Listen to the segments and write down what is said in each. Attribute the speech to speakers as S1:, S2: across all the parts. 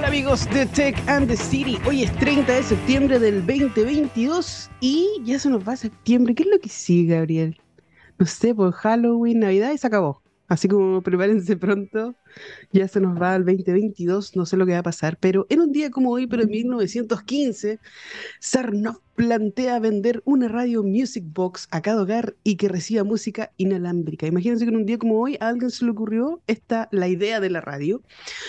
S1: Hola amigos de Tech and the City. Hoy es 30 de septiembre del 2022 y ya se nos va septiembre. ¿Qué es lo que sigue, Gabriel? No sé, por Halloween, Navidad y se acabó. Así como prepárense pronto, ya se nos va el 2022, no sé lo que va a pasar, pero en un día como hoy, pero en 1915, Sarnoff plantea vender una radio Music Box a cada hogar y que reciba música inalámbrica. Imagínense que en un día como hoy a alguien se le ocurrió esta, la idea de la radio.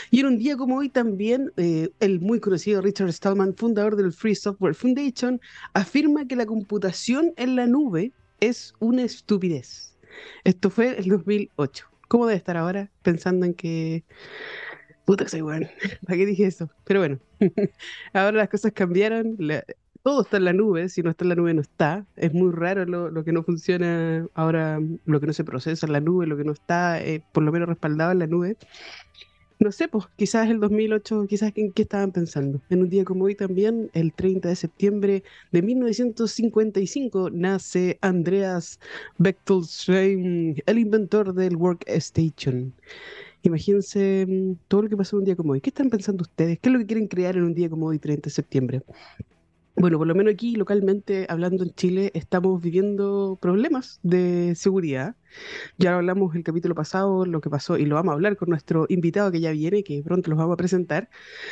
S1: Y en un día como hoy también eh, el muy conocido Richard Stallman, fundador del Free Software Foundation, afirma que la computación en la nube es una estupidez. Esto fue el 2008. ¿Cómo debe estar ahora pensando en que... Puta que soy bueno. ¿Para qué dije eso? Pero bueno, ahora las cosas cambiaron. todo está en la nube. Si no está en la nube, no está. Es muy raro lo, que no funciona ahora, lo que no se procesa en la nube, lo que no está, eh, por lo menos respaldado en la nube. No sé, pues quizás el 2008, quizás en qué estaban pensando. En un día como hoy también, el 30 de septiembre de 1955, nace Andreas Bechtolsheim, el inventor del Workstation. Imagínense mm, todo lo que pasó en un día como hoy. ¿Qué están pensando ustedes? ¿Qué es lo que quieren crear en un día como hoy, 30 de septiembre? Bueno, por lo menos aquí localmente, hablando en Chile, estamos viviendo problemas de seguridad. Ya hablamos el capítulo pasado, lo que pasó, y lo vamos a hablar con nuestro invitado que ya viene, que pronto los vamos a presentar,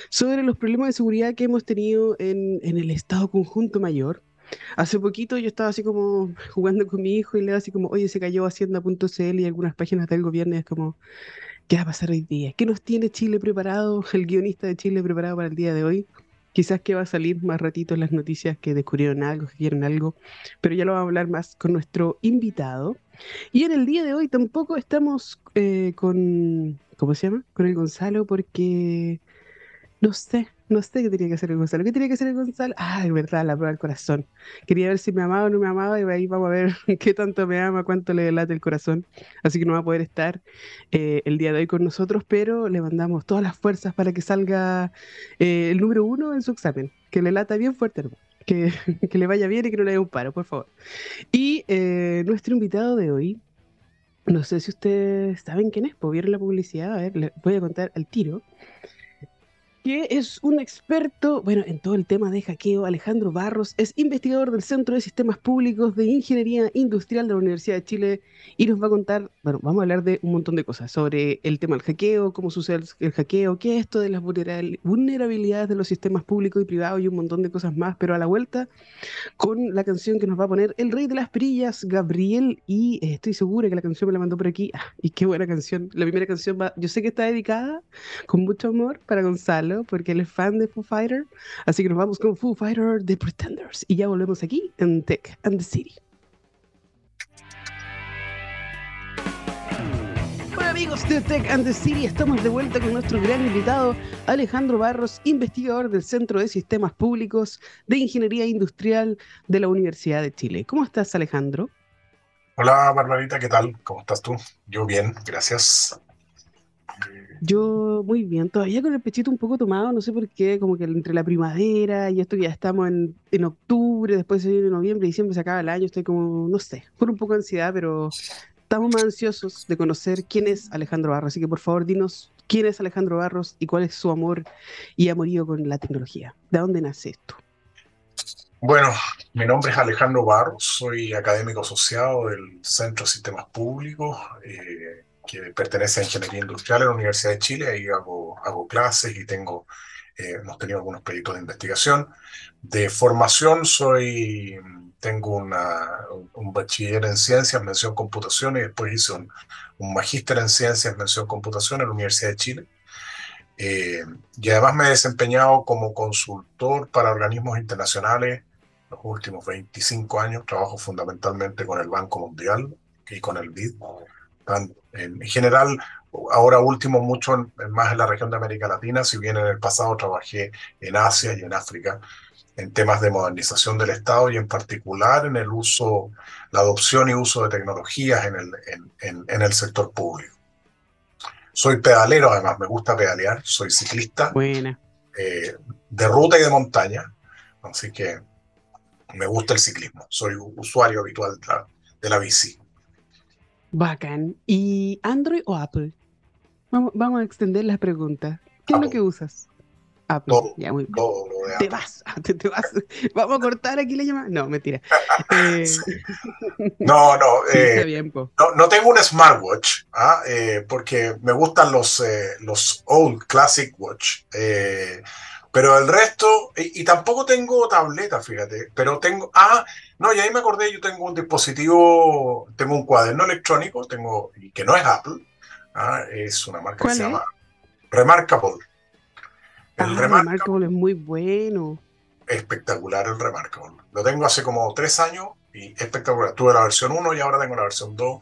S1: sobre los problemas de seguridad que hemos tenido en, el Estado Conjunto Mayor. Hace poquito yo estaba así como jugando con mi hijo y le así como, oye, se cayó Hacienda.cl y algunas páginas del gobierno y es como, ¿qué va a pasar hoy día? ¿Qué nos tiene Chile preparado, el guionista de Chile preparado para el día de hoy? Quizás que va a salir más ratito las noticias que descubrieron algo, que quieren algo, pero ya lo vamos a hablar más con nuestro invitado. Y en el día de hoy tampoco estamos eh, con, ¿cómo se llama? Con el Gonzalo porque no sé, no sé qué tenía que hacer el Gonzalo. ¿Qué tenía que hacer el Gonzalo? Ah, es verdad, la prueba del corazón. Quería ver si me amaba o no me amaba y ahí vamos a ver qué tanto me ama, cuánto le late el corazón. Así que no va a poder estar eh, el día de hoy con nosotros, pero le mandamos todas las fuerzas para que salga eh, el número uno en su examen. Que le lata bien fuerte, Que, que le vaya bien y que no le dé un paro, por favor. Y eh, nuestro invitado de hoy, no sé si ustedes saben quién es, pues vieron la publicidad, a ver, les voy a contar al tiro que es un experto, bueno, en todo el tema de hackeo. Alejandro Barros es investigador del Centro de Sistemas Públicos de Ingeniería Industrial de la Universidad de Chile y nos va a contar, bueno, vamos a hablar de un montón de cosas sobre el tema del hackeo, cómo sucede el hackeo, qué es esto de las vulnerabilidades de los sistemas públicos y privados y un montón de cosas más, pero a la vuelta con la canción que nos va a poner el rey de las perillas, Gabriel, y eh, estoy segura que la canción me la mandó por aquí. Ah, y qué buena canción. La primera canción va, yo sé que está dedicada con mucho amor para Gonzalo porque él es fan de Foo Fighter. Así que nos vamos con Foo Fighter The Pretenders y ya volvemos aquí en Tech and the City. Hola amigos de Tech and the City, estamos de vuelta con nuestro gran invitado Alejandro Barros, investigador del Centro de Sistemas Públicos de Ingeniería Industrial de la Universidad de Chile. ¿Cómo estás Alejandro?
S2: Hola Barbarita, ¿qué tal? ¿Cómo estás tú? Yo bien, gracias.
S1: Yo muy bien, todavía con el pechito un poco tomado, no sé por qué, como que entre la primavera y esto que ya estamos en, en octubre, después se viene noviembre, diciembre, se acaba el año, estoy como, no sé, con un poco de ansiedad, pero estamos más ansiosos de conocer quién es Alejandro Barros, así que por favor dinos quién es Alejandro Barros y cuál es su amor y amorío con la tecnología. ¿De dónde nace esto?
S2: Bueno, mi nombre es Alejandro Barros, soy académico asociado del Centro de Sistemas Públicos. Eh, que pertenece a Ingeniería Industrial en la Universidad de Chile, ahí hago, hago clases y tengo, eh, hemos tenido algunos proyectos de investigación. De formación soy, tengo una, un bachiller en ciencias, mención computación, y después hice un, un magíster en ciencias, mención computación en la Universidad de Chile. Eh, y además me he desempeñado como consultor para organismos internacionales los últimos 25 años. Trabajo fundamentalmente con el Banco Mundial y con el BID en general, ahora último mucho más en la región de América Latina, si bien en el pasado trabajé en Asia y en África en temas de modernización del Estado y en particular en el uso, la adopción y uso de tecnologías en el, en, en, el sector público. Soy pedalero, además me gusta pedalear, soy ciclista eh, de ruta y de montaña, así que me gusta el ciclismo, soy usuario habitual de la, de la bici.
S1: Bacán. ¿Y Android o Apple? Vamos, vamos a extender las preguntas. ¿Qué es lo que usas? Apple. Todo, ya, muy todo lo de Te vas, te, vas. Vamos a cortar aquí la llamada. No, mentira. Eh...
S2: no, no, eh, no, no. tengo un smartwatch, ¿ah? eh, porque me gustan los, eh, los old classic watch. Pero el resto, y, y, tampoco tengo tableta, fíjate, pero tengo, ah, no, y ahí me acordé, yo tengo un dispositivo, tengo un cuaderno electrónico, tengo, y que no es Apple, ¿ah? es una marca que se llama Remarkable.
S1: El ah, Remarkable es muy bueno.
S2: Espectacular el Remarkable. Lo tengo hace como tres años y espectacular. Tuve la versión 1 y ahora tengo la versión 2.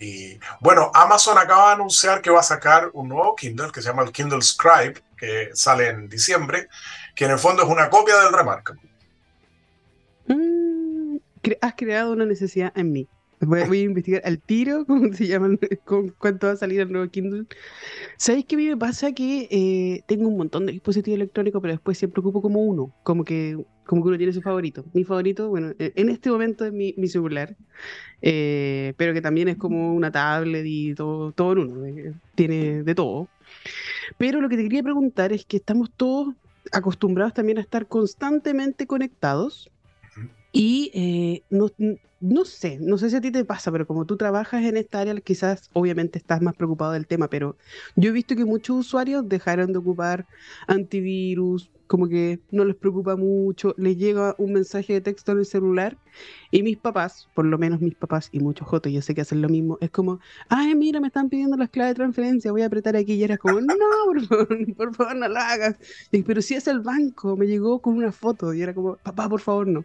S2: Y bueno, Amazon acaba de anunciar que va a sacar un nuevo Kindle que se llama el Kindle Scribe, que sale en diciembre, que en el fondo es una copia del Remarkable.
S1: Mm, has creado una necesidad en mí. Voy, a investigar al tiro cómo se llaman, con cuánto va a salir el nuevo Kindle. ¿Sabéis qué a mí me pasa? Que eh, tengo un montón de dispositivos electrónicos, pero después siempre ocupo como uno, como que, como que uno tiene su favorito. Mi favorito, bueno, e, en este momento es mi, mi celular, eh, pero que también es como una tablet y todo, todo en uno, eh, tiene de todo. Pero lo que te quería preguntar es que estamos todos acostumbrados también a estar constantemente conectados y eh, no, no, sé, no sé si a ti te pasa, pero como tú trabajas en esta área, quizás obviamente estás más preocupado del tema, pero yo he visto que muchos usuarios dejaron de ocupar antivirus, como que no les preocupa mucho, les llega un mensaje de texto en el celular y mis papás, por lo menos mis papás y muchos jotos, yo sé que hacen lo mismo, es como, ay, mira, me están pidiendo las claves de transferencia, voy a apretar aquí y eres como, no, por favor, por favor no lo hagas. pero si es el banco, me llegó con una foto y era como, papá, por favor, no.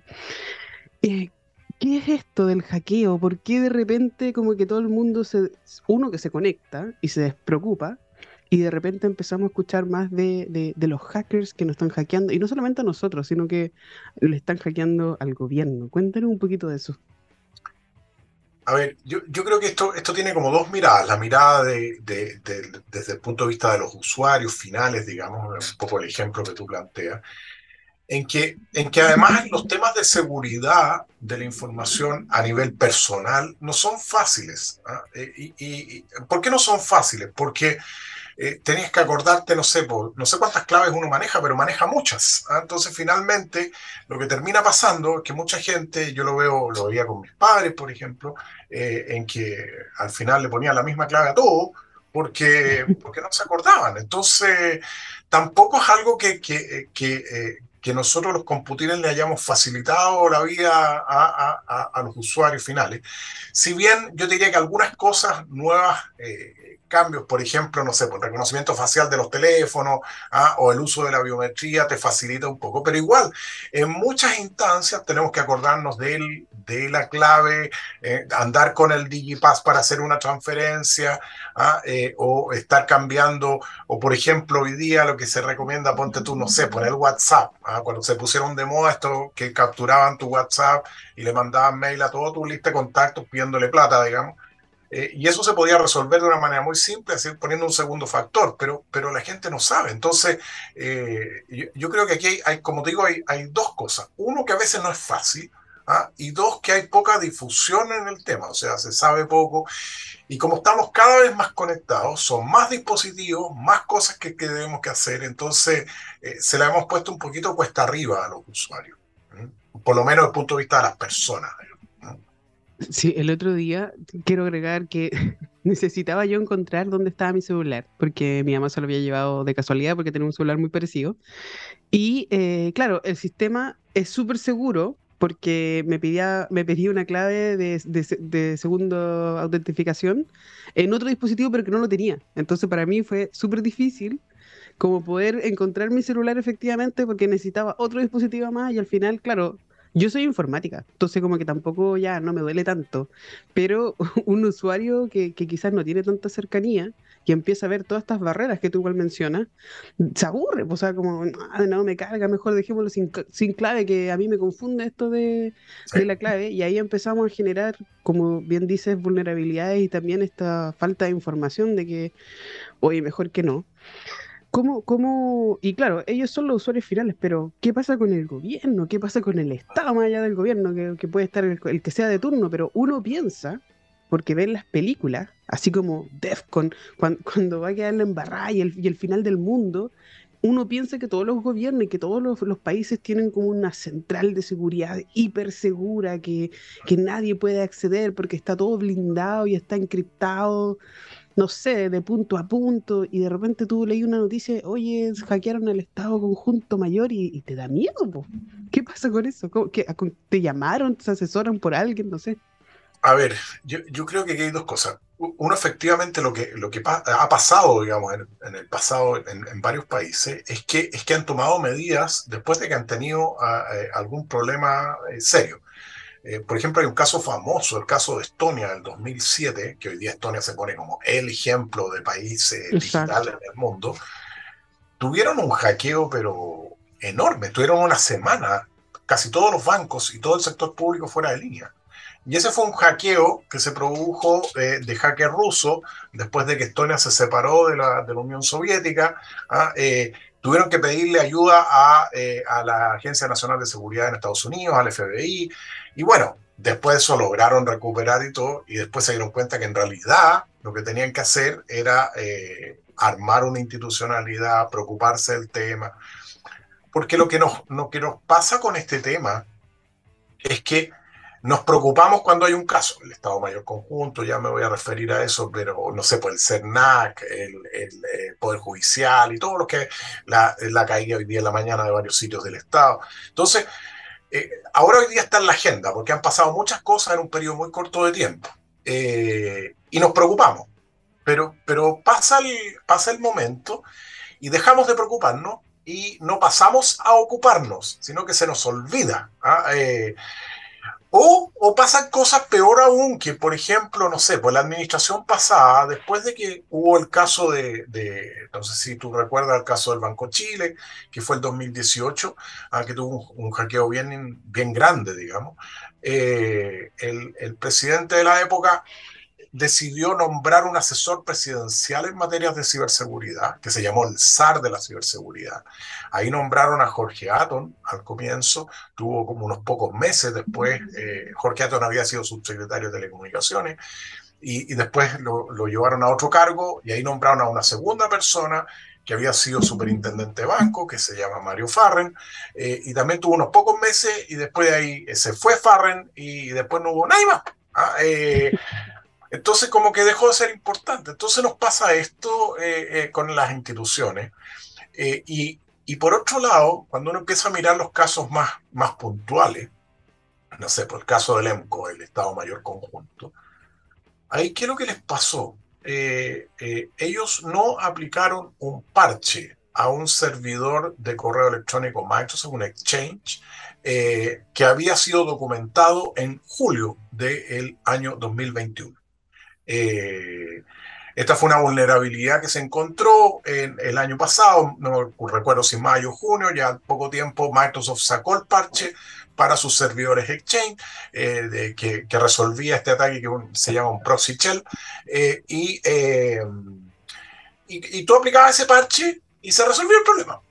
S1: Eh, ¿qué es esto del hackeo? ¿Por qué de repente como que todo el mundo se, uno que se conecta y se despreocupa y de repente empezamos a escuchar más de, los hackers que nos están hackeando y no solamente a nosotros, sino que le están hackeando al gobierno? Cuéntanos un poquito de eso.
S2: A ver, yo, creo que esto, esto tiene como dos miradas. La mirada de, desde el punto de vista de los usuarios finales, digamos, un poco el ejemplo que tú planteas, en que, en que además los temas de seguridad de la información a nivel personal no son fáciles. ¿ah? Eh, y, ¿Por qué no son fáciles? Porque eh, que acordarte, no sé, no sé cuántas claves uno maneja, pero maneja muchas. ¿ah? Entonces, finalmente, lo que termina pasando es que mucha gente, yo lo veo, lo veía con mis padres, por ejemplo, eh, en que al final le ponían la misma clave a todo, porque, porque no se acordaban. Entonces, tampoco es algo que, que, que, que nosotros los computines le hayamos facilitado la vida a, los usuarios finales. Si bien yo diría que algunas cosas nuevas eh, cambios, por ejemplo, no sé, por reconocimiento facial de los teléfonos ¿ah? o el uso de la biometría te facilita un poco, pero igual, en muchas instancias tenemos que acordarnos de, la clave, eh, andar con el Digipass para hacer una transferencia ¿ah? eh, o estar cambiando, o por ejemplo, hoy día lo que se recomienda, ponte tú, no sé, poner WhatsApp, ¿ah? cuando se pusieron de moda esto, que capturaban tu WhatsApp y le mandaban mail a todo tu lista de contactos pidiéndole plata, digamos. Eh, y eso se podía resolver de una manera muy simple, así, poniendo un segundo factor, pero, pero la gente no sabe. Entonces, eh, yo, creo que aquí hay, como digo, hay, hay, dos cosas. Uno, que a veces no es fácil, ¿ah? y dos, que hay poca difusión en el tema, o sea, se sabe poco. Y como estamos cada vez más conectados, son más dispositivos, más cosas que, que debemos que hacer, entonces eh, se la hemos puesto un poquito cuesta arriba a los usuarios, por lo menos desde el punto de vista de las personas.
S1: El otro día quiero agregar que necesitaba yo encontrar dónde estaba mi celular, porque mi mamá se lo había llevado de casualidad porque tenía un celular muy parecido. Y eh, claro, el sistema es súper seguro porque me pedía, me pedía una clave de, de, de segunda autentificación en otro dispositivo, pero que no lo tenía. Entonces para mí fue súper difícil como poder encontrar mi celular efectivamente porque necesitaba otro dispositivo más y al final, claro, yo soy informática, entonces como que tampoco ya no me duele tanto, pero un usuario que, quizás no tiene tanta cercanía, que empieza a ver todas estas barreras que tú igual mencionas, se aburre, pues, o sea, como, no, me carga, mejor dejémoslo sin, sin, clave, que a mí me confunde esto de, de la clave, y ahí empezamos a generar, como bien dices, vulnerabilidades y también esta falta de información de que, oye, mejor que no. ¿Cómo, cómo, y claro, ellos son los usuarios finales, pero ¿qué pasa con el gobierno? ¿Qué pasa con el Estado más allá del gobierno? Que, puede estar el, que sea de turno, pero uno piensa, porque ven las películas, así como Defcon, cuando, cuando va a quedar la embarrada y el, final del mundo, uno piensa que todos los gobiernos y que todos los, países tienen como una central de seguridad hiper segura que, que nadie puede acceder porque está todo blindado y está encriptado, no sé, de punto a punto, y de repente tú leí una noticia, oye, hackearon el Estado Conjunto Mayor y, te da miedo, ¿qué pasa con eso? ¿Te llamaron, te asesoran por alguien? No sé.
S2: A ver, yo, yo creo que hay dos cosas. Uno, efectivamente, lo que, lo que ha pasado, digamos, en, el pasado en, varios países, es que, es que han tomado medidas después de que han tenido ah, eh, algún problema eh, serio. Eh, por ejemplo, hay un caso famoso, el caso de Estonia del 2007, que hoy día Estonia se pone como el ejemplo de país digital en el mundo. Tuvieron un hackeo, pero enorme. Tuvieron una semana, casi todos los bancos y todo el sector público fuera de línea. Y ese fue un hackeo que se produjo eh, de hacker ruso después de que Estonia se separó de la, de la Unión Soviética. ¿ah? Eh, tuvieron que pedirle ayuda a, eh, a, la Agencia Nacional de Seguridad en Estados Unidos, al FBI. Y bueno, después de eso lograron recuperar y todo. Y después se dieron cuenta que en realidad lo que tenían que hacer era armar una institucionalidad, preocuparse del tema. Porque lo que nos, lo que nos pasa con este tema es que nos preocupamos cuando hay un caso, el Estado Mayor Conjunto, ya me voy a referir a eso, pero no sé, por el CERNAC, el, el, Poder Judicial y todo lo que la, la caída hoy día en la mañana de varios sitios del Estado. Entonces, eh, ahora hoy día está en la agenda, porque han pasado muchas cosas en un periodo muy corto de tiempo. Eh, y nos preocupamos, pero, pero pasa, el, pasa el momento y dejamos de preocuparnos y no pasamos a ocuparnos, sino que se nos olvida. ¿ah? Eh, o, pasan cosas peor aún, que por ejemplo, no sé, pues la administración pasada, después de que hubo el caso de, no sé si tú recuerdas el caso del Banco Chile, que fue el 2018, ah, que tuvo un, hackeo bien, bien grande, digamos, eh, el presidente de la época decidió nombrar un asesor presidencial en materias de ciberseguridad, que se llamó el SAR de la ciberseguridad. Ahí nombraron a Jorge Aton al comienzo, tuvo como unos pocos meses después, eh, Jorge Aton había sido subsecretario de Telecomunicaciones, y, después lo, llevaron a otro cargo, y ahí nombraron a una segunda persona que había sido superintendente de banco, que se llama Mario Farren, eh, y también tuvo unos pocos meses, y después de ahí se fue Farren, y después no hubo nadie más. Ah, eh, entonces, como que dejó de ser importante. Entonces nos pasa esto eh, eh, con las instituciones. Eh, y, por otro lado, cuando uno empieza a mirar los casos más, más puntuales, no sé, por el caso del EMCO, el Estado Mayor Conjunto, ahí, ¿qué es lo que les pasó? ellos no aplicaron un parche a un servidor de correo electrónico Microsoft, un Exchange, que había sido documentado en julio del año 2021. Eh, esta fue una vulnerabilidad que se encontró en el año pasado, no recuerdo si mayo o junio, ya poco tiempo Microsoft sacó el parche para sus servidores Exchange eh, que, resolvía este ataque que se llama un proxy shell. Eh, y, y, tú aplicabas ese parche y se resolvió el problema.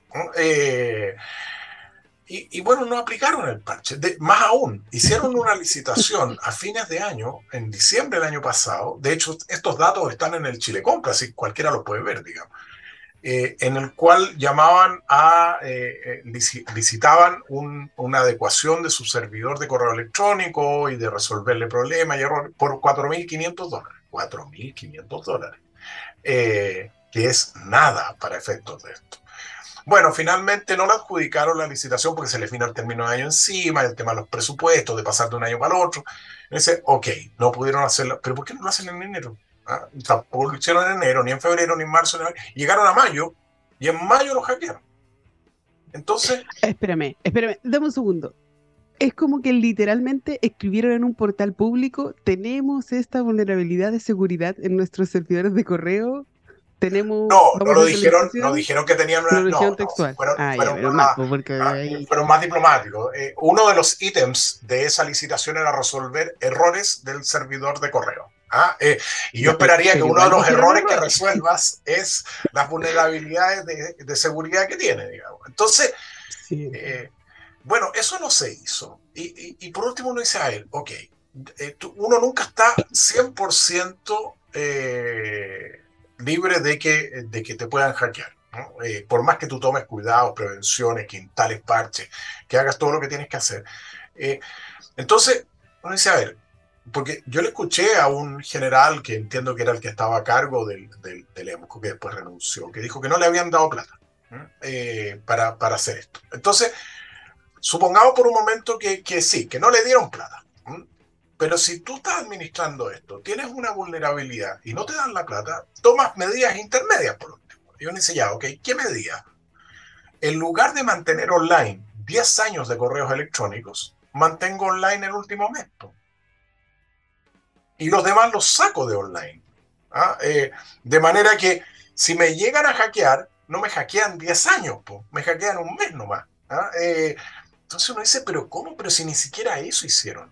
S2: Y, bueno, no aplicaron el parche. más aún, hicieron una licitación a fines de año, en diciembre del año pasado. De hecho, estos datos están en el Chile Compra, así cualquiera los puede ver, digamos. Eh, en el cual llamaban a, eh, eh, licitaban una adecuación de su servidor de correo electrónico y de resolverle problemas y errores por 4.500 dólares. 4.500 dólares. que es nada para efectos de esto. Bueno, finalmente no le adjudicaron la licitación porque se le vino el término de año encima, el tema de los presupuestos, de pasar de un año para el otro. dice, ok, no pudieron hacerlo, pero ¿por qué no lo hacen en enero? ¿Ah? Tampoco lo hicieron en enero, ni en febrero, ni en marzo. Ni en... Llegaron a mayo y en mayo lo hackearon. Entonces...
S1: Espérame, espérame, dame un segundo. Es como que literalmente escribieron en un portal público, tenemos esta vulnerabilidad de seguridad en nuestros servidores de correo tenemos.
S2: No, no lo dijeron, no dijeron que tenían una.
S1: No, textual. fueron, ah, más,
S2: fueron más diplomáticos. Eh, uno de los ítems de esa licitación era resolver errores del servidor de correo. ¿ah? Eh, y yo esperaría que uno de los errores que resuelvas es las vulnerabilidades de, de, seguridad que tiene, digamos. Entonces, eh, bueno, eso no se hizo. Y, y, y, por último uno dice a él, ok, uno nunca está 100% eh, libre de que, de que te puedan hackear. por más que tú tomes cuidados, prevenciones, que instales parches, que hagas todo lo que tienes que hacer. entonces, uno dice, a ver, porque yo le escuché a un general que entiendo que era el que estaba a cargo del, del, del EMCO, que después renunció, que dijo que no le habían dado plata eh, para, para, hacer esto. Entonces, supongamos por un momento que, que sí, que no le dieron plata. Pero si tú estás administrando esto, tienes una vulnerabilidad y no te dan la plata, tomas medidas intermedias por último. Y uno dice, ya, ok, ¿qué medida? En lugar de mantener online 10 años de correos electrónicos, mantengo online el último mes y los demás los saco de online. ¿ah? Eh, de manera que si me llegan a hackear, no me hackean 10 años, me hackean un mes nomás. ¿ah? Eh, entonces uno dice, pero ¿cómo? Pero si ni siquiera eso hicieron.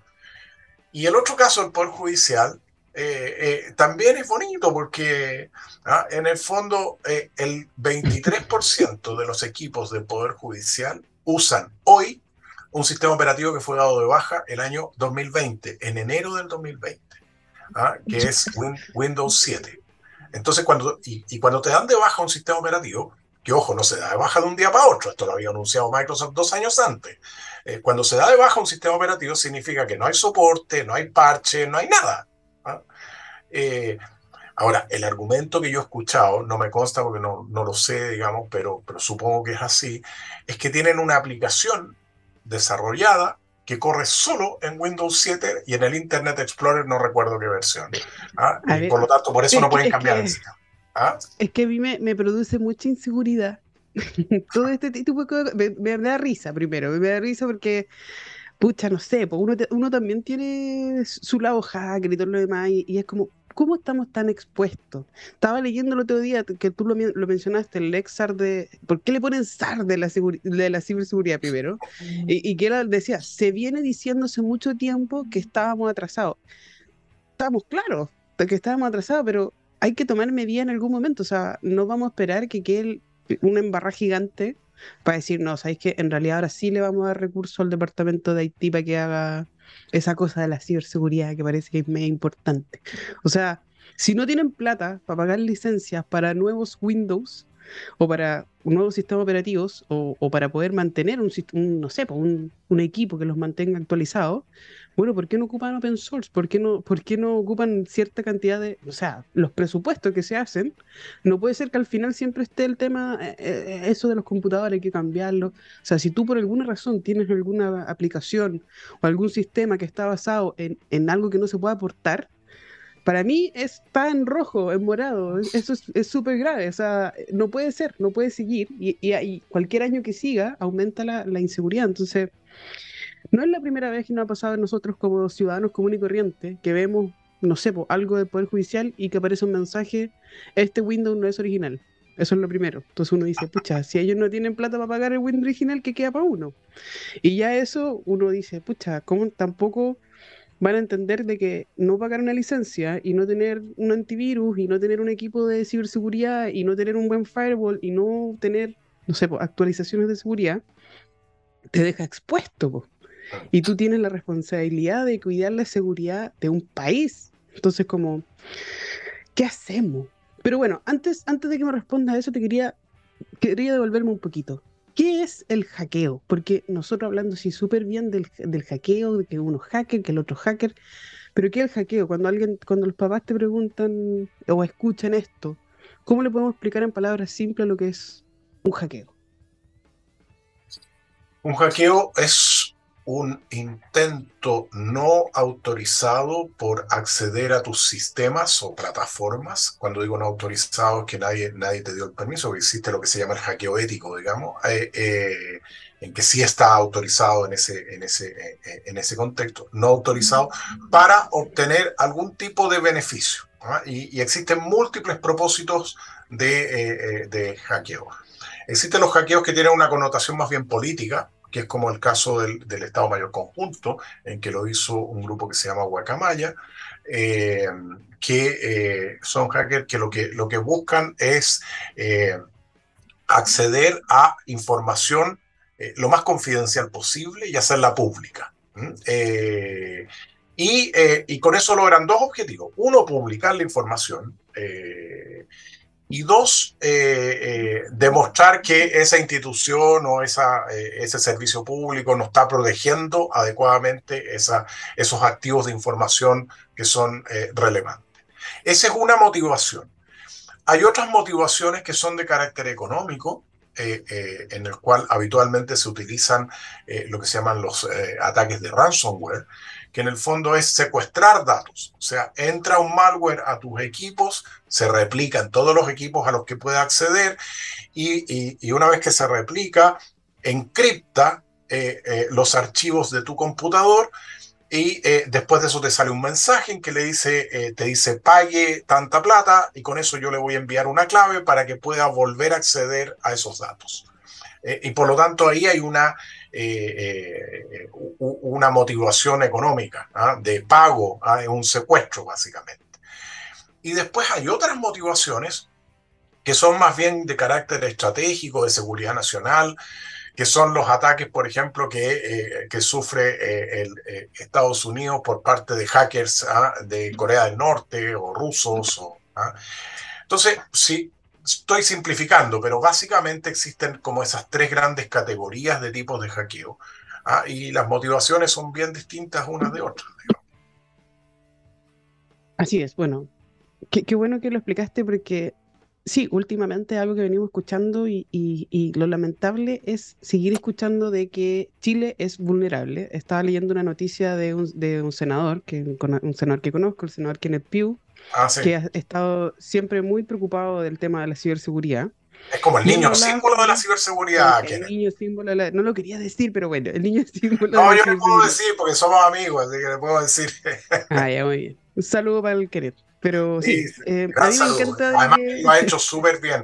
S2: Y el otro caso del Poder Judicial eh, también es bonito porque ¿ah? en el fondo el 23% de los equipos del Poder Judicial usan hoy un sistema operativo que fue dado de baja el año 2020, en enero del 2020. ¿ah? que es Windows 7. Entonces, cuando, y, cuando te dan de baja un sistema operativo, que ojo, no se da de baja de un día para otro, esto lo había anunciado Microsoft dos años antes, eh, cuando se da de baja un sistema operativo significa que no hay soporte, no hay parche, no hay nada. Eh, ahora, el argumento que yo he escuchado, no me consta porque no, no lo sé, digamos, pero, pero supongo que es así, es que tienen una aplicación desarrollada que corre solo en Windows 7 y en el Internet Explorer no recuerdo qué versión. ¿ah? Y por lo tanto, por eso no pueden cambiar el sistema.
S1: ¿Ah? Es que a mí me, produce mucha inseguridad. Todo este tipo de me, da risa primero, me da risa porque, pucha, no sé, pues uno, también tiene su lado hacker y todo lo demás y es como, ¿Cómo estamos tan expuestos? Estaba leyendo el otro día que tú lo, mencionaste, el Lexar de... ¿Por qué le ponen SAR de la, de la ciberseguridad primero? Y, que él decía, se viene diciéndose mucho tiempo que estábamos atrasados. Estamos claros que estábamos atrasados, pero hay que tomar medidas en algún momento. O sea, no vamos a esperar que quede una embarra gigante para decir, no, sabéis que en realidad ahora sí le vamos a dar recurso al departamento de Haití para que haga esa cosa de la ciberseguridad que parece que es muy importante. O sea, si no tienen plata para pagar licencias para nuevos Windows o para nuevos sistemas operativos o, para poder mantener un, no sé, un, un, equipo que los mantenga actualizados, bueno, ¿por qué no ocupan open source? ¿Por qué no, por qué no ocupan cierta cantidad de, o sea, los presupuestos que se hacen? No puede ser que al final siempre esté el tema, eh, eh, eso de los computadores, hay que cambiarlo. O sea, si tú por alguna razón tienes alguna aplicación o algún sistema que está basado en, en algo que no se puede aportar, para mí está en rojo, en morado. Eso es súper grave. O sea, no puede ser, no puede seguir. Y, y, cualquier año que siga aumenta la, la, inseguridad. Entonces, no es la primera vez que nos ha pasado a nosotros como ciudadanos comunes y corrientes que vemos, no sé, algo del Poder Judicial y que aparece un mensaje, este Windows no es original. Eso es lo primero. Entonces uno dice, pucha, si ellos no tienen plata para pagar el Windows original, ¿qué queda para uno? Y ya eso uno dice, pucha, ¿cómo tampoco van a entender de que no pagar una licencia y no tener un antivirus y no tener un equipo de ciberseguridad y no tener un buen firewall y no tener, no sé, actualizaciones de seguridad, te deja expuesto. Y tú tienes la responsabilidad de cuidar la seguridad de un país. Entonces, como, ¿qué hacemos? Pero bueno, antes, antes de que me responda a eso, te quería, quería devolverme un poquito. ¿Qué es el hackeo? Porque nosotros hablando así súper bien del, del, hackeo, de que uno hacker, que el otro hacker, pero ¿qué es el hackeo? Cuando alguien, cuando los papás te preguntan o escuchan esto, ¿cómo le podemos explicar en palabras simples lo que es un hackeo?
S2: Un hackeo es un intento no autorizado por acceder a tus sistemas o plataformas. Cuando digo no autorizado es que nadie, nadie te dio el permiso, que existe lo que se llama el hackeo ético, digamos, eh, eh, en que sí está autorizado en ese, en, ese, eh, en ese contexto, no autorizado para obtener algún tipo de beneficio. ¿ah? Y, existen múltiples propósitos de, de hackeo. Existen los hackeos que tienen una connotación más bien política, que es como el caso del, Estado Mayor Conjunto, en que lo hizo un grupo que se llama Guacamaya, eh, que eh, son hackers que lo, que lo que buscan es eh, acceder a información lo más confidencial posible y hacerla pública. Y, y, con eso logran dos objetivos. Uno, publicar la información Y dos, eh, eh, demostrar que esa institución o esa, ese servicio público no está protegiendo adecuadamente esos activos de información que son relevantes. Esa es una motivación. Hay otras motivaciones que son de carácter económico, eh, eh, en el cual habitualmente se utilizan eh, lo que se llaman los ataques de ransomware, que en el fondo es secuestrar datos. O sea, entra un malware a tus equipos, se replica en todos los equipos a los que puede acceder y, una vez que se replica, encripta los archivos de tu computador y eh, después de eso te sale un mensaje en que le dice, eh, te dice pague tanta plata y con eso yo le voy a enviar una clave para que pueda volver a acceder a esos datos. Eh, y por lo tanto ahí hay una, una motivación económica ¿ah? de pago, ¿ah? un secuestro básicamente. Y después hay otras motivaciones que son más bien de carácter estratégico, de seguridad nacional, que son los ataques, por ejemplo, que, eh, que sufre eh, el, eh, Estados Unidos por parte de hackers ¿ah? de Corea del Norte o rusos. O, ¿ah? Entonces, sí, estoy simplificando, pero básicamente existen como esas tres grandes categorías de tipos de hackeo ¿ah? y las motivaciones son bien distintas unas de otras.
S1: Así es, bueno, qué, qué bueno que lo explicaste porque Sí, últimamente algo que venimos escuchando y, lo lamentable es seguir escuchando de que Chile es vulnerable. Estaba leyendo una noticia de un, de un senador, que, un senador que conozco, el senador Kenneth Pugh, ah, que ha estado siempre muy preocupado del tema de la ciberseguridad.
S2: Es como el niño símbolo de la ciberseguridad.
S1: El, niño símbolo No lo quería decir, pero bueno, el niño símbolo
S2: No, yo le puedo decir porque somos amigos, así que le puedo decir.
S1: ah, ya, muy bien. Un saludo para el Kenneth. Pero sí, eh, a mí me encanta.
S2: Además, lo ha hecho súper bien.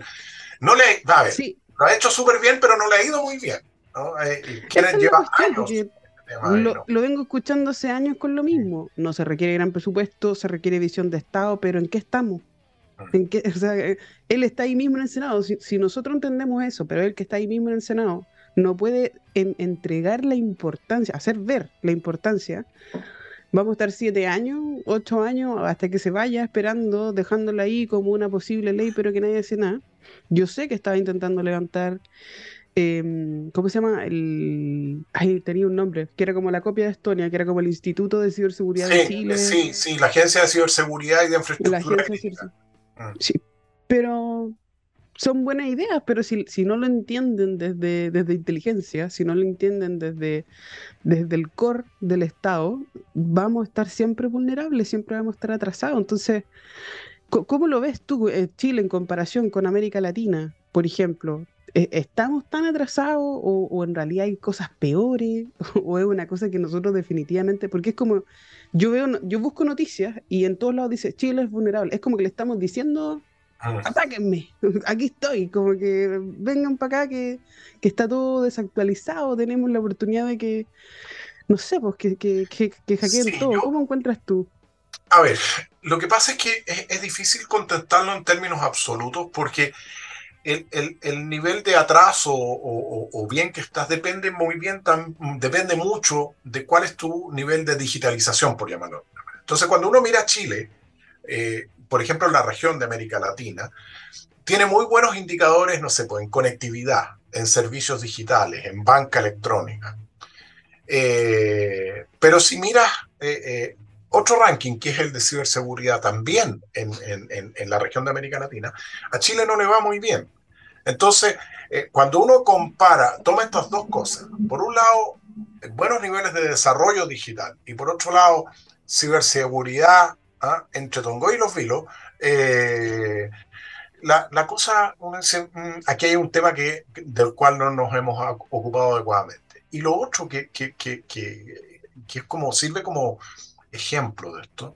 S2: No le, a ver, lo ha hecho súper bien, pero no le ha ido muy bien. ¿no? Eh, lleva años.
S1: Lo, lo, vengo escuchando hace años con lo mismo. No se requiere gran presupuesto, se requiere visión de Estado, pero ¿en qué estamos? Mm. ¿En qué, o sea, él está ahí mismo en el Senado. Si, si, nosotros entendemos eso, pero él que está ahí mismo en el Senado no puede en, entregar la importancia, hacer ver la importancia vamos a estar siete años, ocho años, hasta que se vaya esperando, dejándola ahí como una posible ley, pero que nadie hace nada. Yo sé que estaba intentando levantar, em, ¿cómo se llama? El, ay, tenía un nombre, que era como la copia de Estonia, que era como el Instituto de Ciberseguridad de Chile.
S2: Sí, sí, la Agencia de Ciberseguridad y de Infraestructura.
S1: Mm. Sí, pero son buenas ideas, pero si, si no lo entienden desde, desde inteligencia, si no lo entienden desde, desde el core del Estado, vamos a estar siempre vulnerables, siempre vamos a estar atrasados. Entonces, ¿cómo lo ves tú, eh, Chile, en comparación con América Latina, por ejemplo? ¿E, ¿Estamos tan atrasados o, o, en realidad hay cosas peores? ¿O es una cosa que nosotros definitivamente, porque es como, yo veo, yo busco noticias y en todos lados dice Chile es vulnerable, es como que le estamos diciendo Ah. atáquenme, aquí estoy, como que vengan para acá que, que, está todo desactualizado, tenemos la oportunidad de que, no sé, pues que, que, que hackeen todo. ¿Cómo encuentras tú?
S2: A ver, lo que pasa es que es, difícil contestarlo en términos absolutos porque el, el, el nivel de atraso o, bien que estás depende muy bien, depende mucho de cuál es tu nivel de digitalización, por llamarlo. Entonces, cuando uno mira Chile, eh, por ejemplo, la región de América Latina, tiene muy buenos indicadores, no sé, pues, en conectividad, en servicios digitales, en banca electrónica. Eh, pero si miras eh, otro ranking, que es el de ciberseguridad también en, la región de América Latina, a Chile no le va muy bien. Entonces, cuando uno compara, toma estas dos cosas. Por un lado, buenos niveles de desarrollo digital y por otro lado, ciberseguridad ¿ah? entre Tongo y los Vilos, eh, la, la, cosa, mm, aquí hay un tema que, del cual no nos hemos ocupado adecuadamente. Y lo otro que, que, que, que, es como, sirve como ejemplo de esto,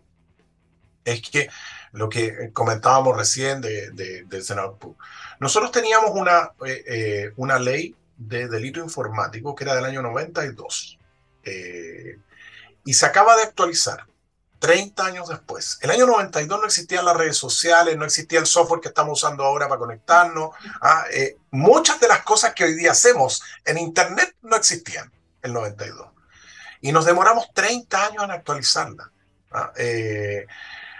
S2: es que lo que comentábamos recién de, del senador Pugh. Nosotros teníamos una, eh, eh, una ley de delito informático que era del año 92 y se acaba de actualizar. 30 años después. El año 92 no existían las redes sociales, no existía el software que estamos usando ahora para conectarnos. ¿ah? Eh, muchas de las cosas que hoy día hacemos en Internet no existían el 92. Y nos demoramos 30 años en actualizarla. ¿ah? Eh,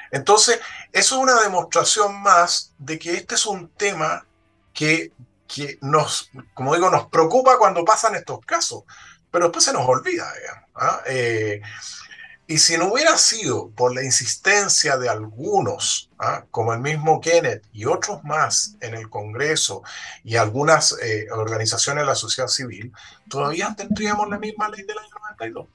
S2: Entonces, eso es una demostración más de que este es un tema que, nos, como digo, nos preocupa cuando pasan estos casos, pero después se nos olvida. ¿ah? Eh, y si no hubiera sido por la insistencia de algunos, ¿ah? como el mismo Kenneth y otros más en el Congreso y algunas eh, organizaciones de la sociedad civil, todavía tendríamos la misma ley del año 92.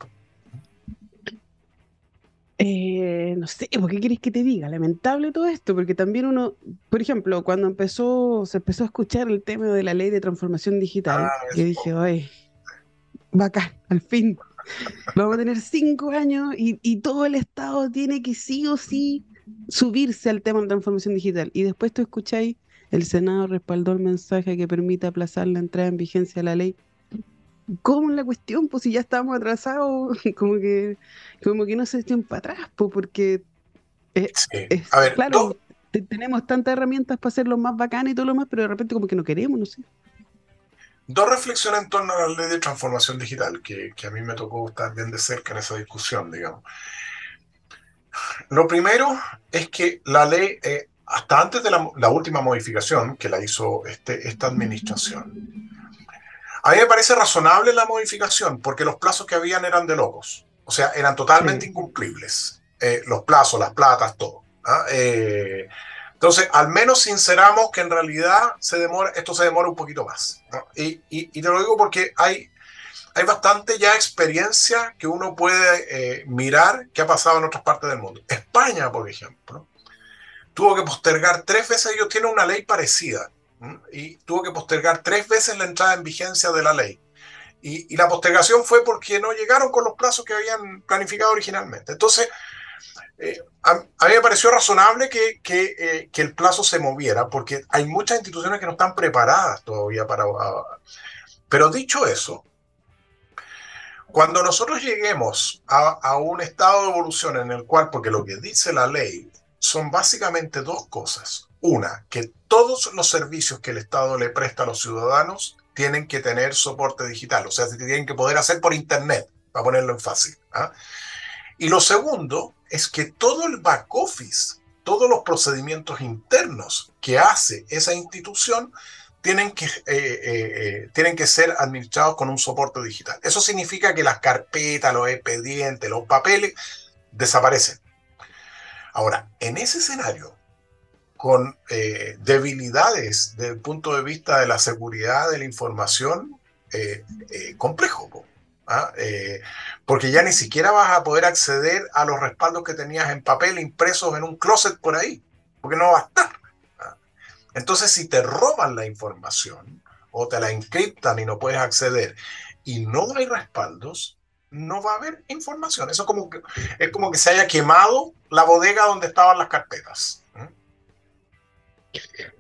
S1: Eh, no sé, ¿por qué querés que te diga? Lamentable todo esto, porque también uno, por ejemplo, cuando empezó, se empezó a escuchar el tema de la ley de transformación digital, ah, yo dije, ay, bacán, al fin, Vamos a tener cinco años y, todo el Estado tiene que sí o sí subirse al tema de transformación digital. Y después tú escucháis, el Senado respaldó el mensaje que permite aplazar la entrada en vigencia de la ley. ¿Cómo es la cuestión? Pues si ya estamos atrasados, como que, como que no se echen para atrás, pues porque a ver, claro, tenemos tantas herramientas para hacerlo más bacán y todo lo más, pero de repente como que no queremos, no sé
S2: dos reflexiones en torno a la ley de transformación digital, que, a mí me tocó estar bien de cerca en esa discusión, digamos. Lo primero es que la ley, eh, hasta antes de la, última modificación que la hizo este, esta administración, a mí me parece razonable la modificación porque los plazos que habían eran de locos, o sea, eran totalmente incumplibles. Eh, los plazos, las platas, todo. ¿ah? Eh, entonces, al menos sinceramos que en realidad se demora, esto se demora un poquito más. Y, te lo digo porque hay, hay bastante ya experiencia que uno puede eh, mirar qué ha pasado en otras partes del mundo. España, por ejemplo, tuvo que postergar tres veces, ellos tienen una ley parecida, y tuvo que postergar tres veces la entrada en vigencia de la ley. Y, y la postergación fue porque no llegaron con los plazos que habían planificado originalmente. Entonces, eh, a, mí me pareció razonable que, eh, que, el plazo se moviera, porque hay muchas instituciones que no están preparadas todavía para... pero dicho eso, cuando nosotros lleguemos a, a, un estado de evolución en el cual, porque lo que dice la ley son básicamente dos cosas. Una, que todos los servicios que el Estado le presta a los ciudadanos tienen que tener soporte digital, o sea, se tienen que poder hacer por Internet, para ponerlo en fácil. ¿ah? Y lo segundo es que todo el back office, todos los procedimientos internos que hace esa institución tienen que, eh, eh, eh, tienen que ser administrados con un soporte digital. Eso significa que las carpetas, los expedientes, los papeles desaparecen. Ahora, en ese escenario, con debilidades desde el punto de vista de la seguridad de la información, complejo. ¿ah? Eh, porque ya ni siquiera vas a poder acceder a los respaldos que tenías en papel impresos en un closet por ahí, porque no va a estar. ¿ah? Entonces, si te roban la información o te la encriptan y no puedes acceder y no hay respaldos, no va a haber información. Eso como que, es como que se haya quemado la bodega donde estaban las carpetas.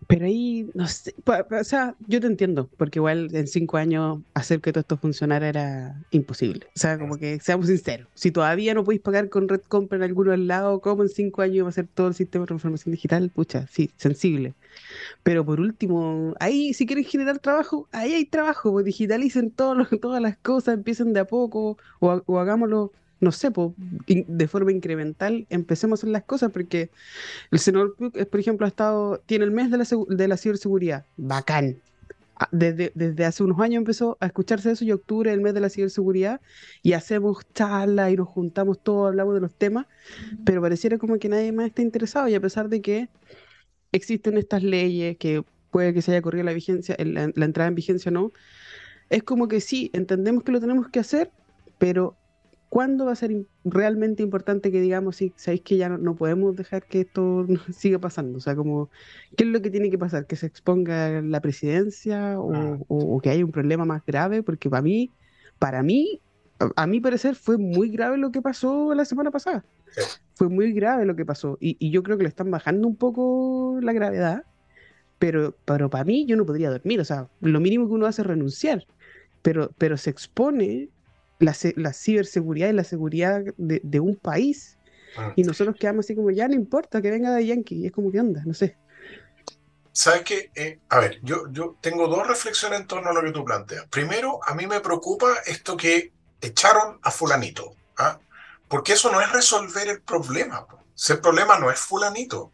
S1: Pero ahí, no sé, o sea, yo te entiendo, porque igual en cinco años hacer que todo esto funcionara era imposible. O sea, como que seamos sinceros, si todavía no podéis pagar con Red Compra en alguno lado, ¿cómo en cinco años va a ser todo el sistema de transformación digital? Pucha, sí, sensible. Pero por último, ahí si quieren generar trabajo, ahí hay trabajo, pues digitalicen todo todas las cosas, empiecen de a poco o hagámoslo no sé, de forma incremental empecemos a hacer las cosas, porque el senador por ejemplo, ha estado, tiene el mes de la, de la ciberseguridad, bacán. Ah, desde, desde, hace unos años empezó a escucharse eso y octubre el mes de la ciberseguridad y hacemos charlas y nos juntamos todos, hablamos de los temas, pero pareciera como que nadie más está interesado y a pesar de que existen estas leyes que puede que se haya corrido la vigencia, la, la entrada en vigencia o no, es como que sí, entendemos que lo tenemos que hacer, pero ¿Cuándo va a ser realmente importante que digamos, sí, sabéis que ya no, podemos dejar que esto siga pasando? O sea, como, ¿qué es lo que tiene que pasar? ¿Que se exponga la presidencia o, ah. que haya un problema más grave? Porque para mí, para mí, a, mi parecer, fue muy grave lo que pasó la semana pasada. Fue muy grave lo que pasó. Y, yo creo que le están bajando un poco la gravedad, pero, pero para mí yo no podría dormir. O sea, lo mínimo que uno hace es renunciar. Pero, pero se expone la, la ciberseguridad y la seguridad de, un país. Ah. Y nosotros quedamos así como, ya no importa que venga de Yankee. Y es como que anda, no sé.
S2: ¿Sabes qué? Eh, a ver, yo, yo tengo dos reflexiones en torno a lo que tú planteas. Primero, a mí me preocupa esto que echaron a fulanito, ¿ah? porque eso no es resolver el problema. el problema no es fulanito,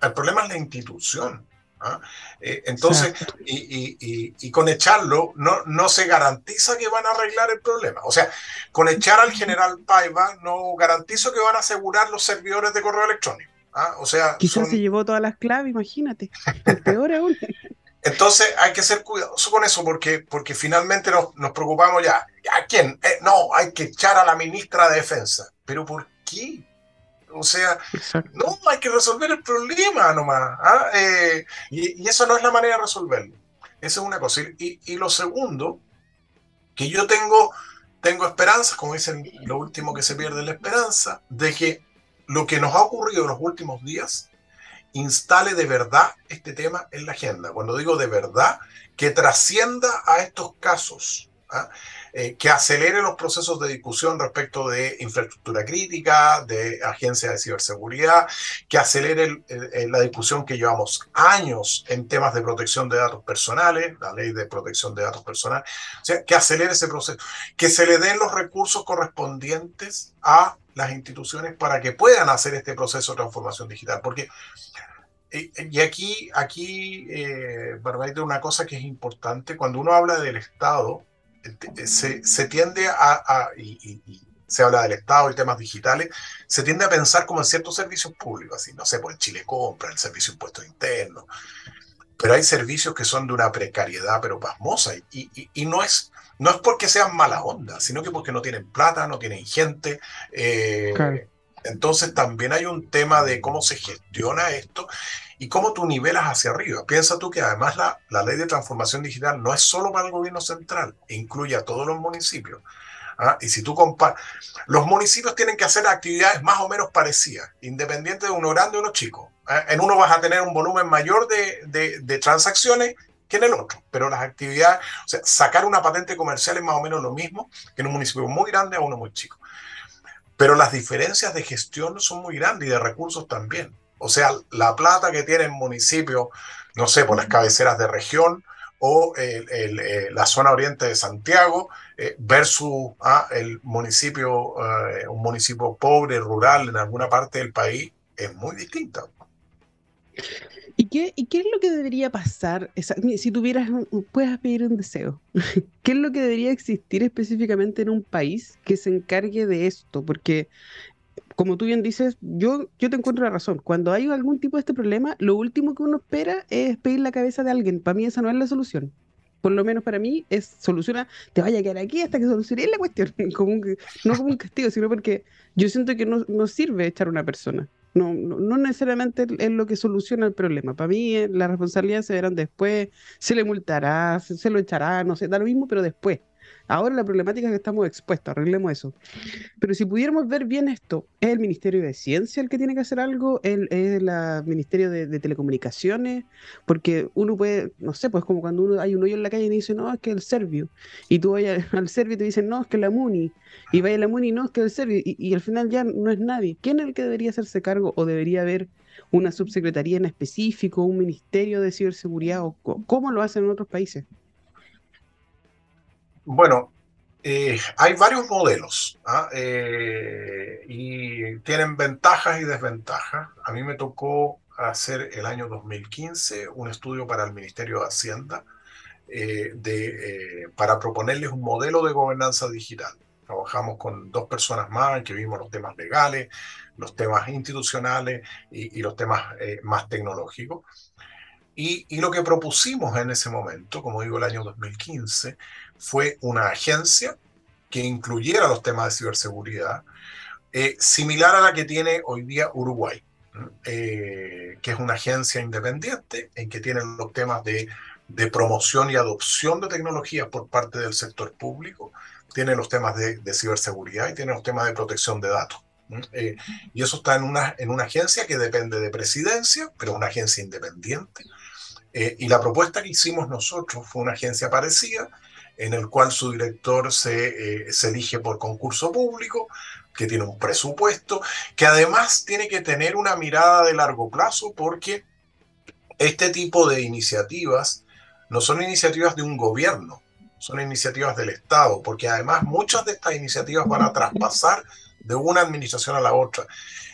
S2: el problema es la institución. ¿Ah? Eh, entonces, y, con echarlo no, no se garantiza que van a arreglar el problema. O sea, con echar al general Paiva no garantizo que van a asegurar los servidores de correo electrónico. ¿ah? O sea,
S1: quizás se llevó todas las claves, imagínate. Peor aún.
S2: Entonces hay que ser cuidadoso con eso porque, porque finalmente nos, nos preocupamos ya. ¿A quién? Eh, no, hay que echar a la ministra de Defensa. ¿Pero por qué? O sea, no, hay que resolver el problema nomás. ¿ah? Eh, y, eso no es la manera de resolverlo. Esa es una cosa. Y, y, lo segundo, que yo tengo, tengo esperanza, como dicen, lo último que se pierde la esperanza, de que lo que nos ha ocurrido en los últimos días instale de verdad este tema en la agenda. Cuando digo de verdad, que trascienda a estos casos. ¿Ah? Eh, que acelere los procesos de discusión respecto de infraestructura crítica, de agencias de ciberseguridad, que acelere la discusión que llevamos años en temas de protección de datos personales, la ley de protección de datos personales, o sea, que acelere ese proceso, que se le den los recursos correspondientes a las instituciones para que puedan hacer este proceso de transformación digital, porque y aquí, aquí eh, una cosa que es importante, cuando uno habla del Estado, se, se tiende a, y, se habla del Estado y temas digitales, se tiende a pensar como en ciertos servicios públicos, así, no sé, por el Chile Compra, el servicio de impuestos internos, pero hay servicios que son de una precariedad pero pasmosa y, y, y no es no es porque sean mala onda, sino que porque no tienen plata, no tienen gente. Eh, entonces también hay un tema de cómo se gestiona esto y cómo tú nivelas hacia arriba. Piensa tú que además la, la ley de transformación digital no es solo para el gobierno central, incluye a todos los municipios. ¿ah? Y si tú comparas, los municipios tienen que hacer actividades más o menos parecidas, independiente de uno grande o uno chico. ¿ah? En uno vas a tener un volumen mayor de, de, de transacciones que en el otro. Pero las actividades, o sea, sacar una patente comercial es más o menos lo mismo que en un municipio muy grande a uno muy chico. Pero las diferencias de gestión son muy grandes y de recursos también. O sea, la plata que tiene el municipio, no sé, por las cabeceras de región o eh, la zona oriente de Santiago eh, versus ah, el municipio, eh, un municipio pobre, rural en alguna parte del país, es muy distinta.
S1: ¿Y qué, ¿Y qué es lo que debería pasar? si tuvieras, puedes pedir un deseo. ¿Qué es lo que debería existir específicamente en un país que se encargue de esto? Porque, como tú bien dices, yo, yo te encuentro la razón. Cuando hay algún tipo de este problema, lo último que uno espera es pedir la cabeza de alguien. Para mí esa no es la solución. Por lo menos para mí es soluciona, te vaya a quedar aquí hasta que solucione la cuestión. Como no como un castigo, sino porque yo siento que no, no sirve echar a una persona. No, no, necesariamente es lo que soluciona el problema. Para mí, eh, las responsabilidades se verán después, se le multará, se, lo echará, no sé, da lo mismo, pero después. Ahora la problemática es que estamos expuestos, arreglemos eso. Pero si pudiéramos ver bien esto, ¿es el Ministerio de Ciencia el que tiene que hacer algo? ¿Es el Ministerio de, Telecomunicaciones? Porque uno puede, no sé, pues como cuando uno hay un hoyo en la calle y dice, no, es que el Servio. Y tú vayas al Servio y te dicen, no, es que la MUNI. Y vaya a la MUNI, no, es que el Servio. Y, y al final ya no es nadie. ¿Quién es el que debería hacerse cargo o debería haber una subsecretaría en específico, un ministerio de ciberseguridad? o ¿Cómo lo hacen en otros países?
S2: Bueno, eh, hay varios modelos ¿ah? eh, y tienen ventajas y desventajas. A mí me tocó hacer el año 2015 un estudio para el Ministerio de Hacienda eh, de, para proponerles un modelo de gobernanza digital. Trabajamos con dos personas más que vimos los temas legales, los temas institucionales y, los temas más tecnológicos. Y, lo que propusimos en ese momento, como digo, el año 2015, fue una agencia que incluyera los temas de ciberseguridad, eh, similar a la que tiene hoy día Uruguay, eh, que es una agencia independiente en que tiene los temas de, de, promoción y adopción de tecnologías por parte del sector público, tiene los temas de, de ciberseguridad y tiene los temas de protección de datos. Eh, y eso está en una, en una agencia que depende de presidencia, pero una agencia independiente. y la propuesta que hicimos nosotros fue una agencia parecida, en el cual su director se, eh, se elige por concurso público, que tiene un presupuesto, que además tiene que tener una mirada de largo plazo porque este tipo de iniciativas no son iniciativas de un gobierno, son iniciativas del Estado, porque además muchas de estas iniciativas van a traspasar de una administración a la otra.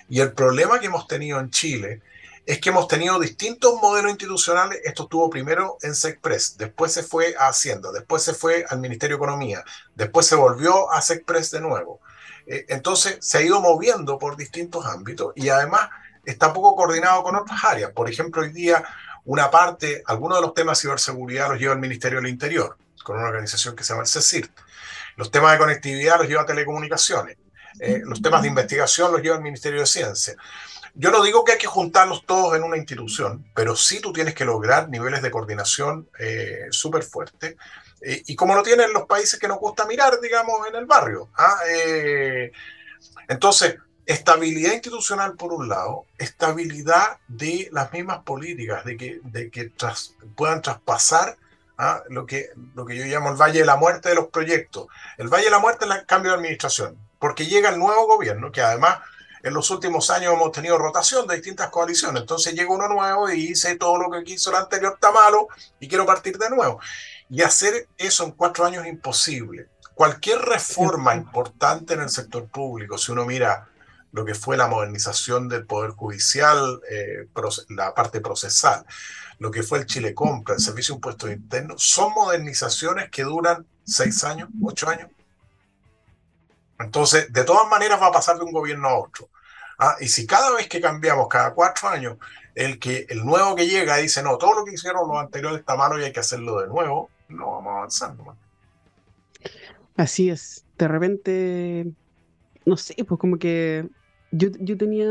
S2: Y el problema que hemos tenido en Chile es que hemos tenido distintos modelos institucionales. Esto estuvo primero en SECPRES, después se fue a Hacienda, después se fue al Ministerio de Economía, después se volvió a SECPRES de nuevo. Eh, entonces se ha ido moviendo por distintos ámbitos y además está poco coordinado con otras áreas. Por ejemplo, hoy día una parte, algunos de los temas de ciberseguridad los lleva el Ministerio del Interior, con una organización que se llama el CECIRT. Los temas de conectividad los lleva Telecomunicaciones. Eh, los temas de investigación los lleva el Ministerio de Ciencia. Yo no digo que hay que juntarlos todos en una institución, pero sí tú tienes que lograr niveles de coordinación eh, súper fuertes. Eh, y como lo tienen los países que nos gusta mirar, digamos, en el barrio. ¿ah? Eh, entonces, estabilidad institucional por un lado, estabilidad de las mismas políticas, de que, de que puedan traspasar ¿ah? lo, que, lo que yo llamo el valle de la muerte de los proyectos. El valle de la muerte es el cambio de administración, porque llega el nuevo gobierno, que además en los últimos años hemos tenido rotación de distintas coaliciones. Entonces llega uno nuevo y dice todo lo que quiso el anterior está malo y quiero partir de nuevo. Y hacer eso en cuatro años es imposible. Cualquier reforma importante en el sector público, si uno mira lo que fue la modernización del Poder Judicial, eh, la parte procesal, lo que fue el Chile Compra, el Servicio de Impuestos Internos, son modernizaciones que duran seis años, ocho años. Entonces, de todas maneras va a pasar de un gobierno a otro. ¿ah? Y si cada vez que cambiamos, cada cuatro años, el, que, el nuevo que llega dice, no, todo lo que hicieron los anteriores está malo y hay que hacerlo de nuevo, no vamos avanzando.
S1: Así es. De repente, no sé, pues como que yo, yo, tenía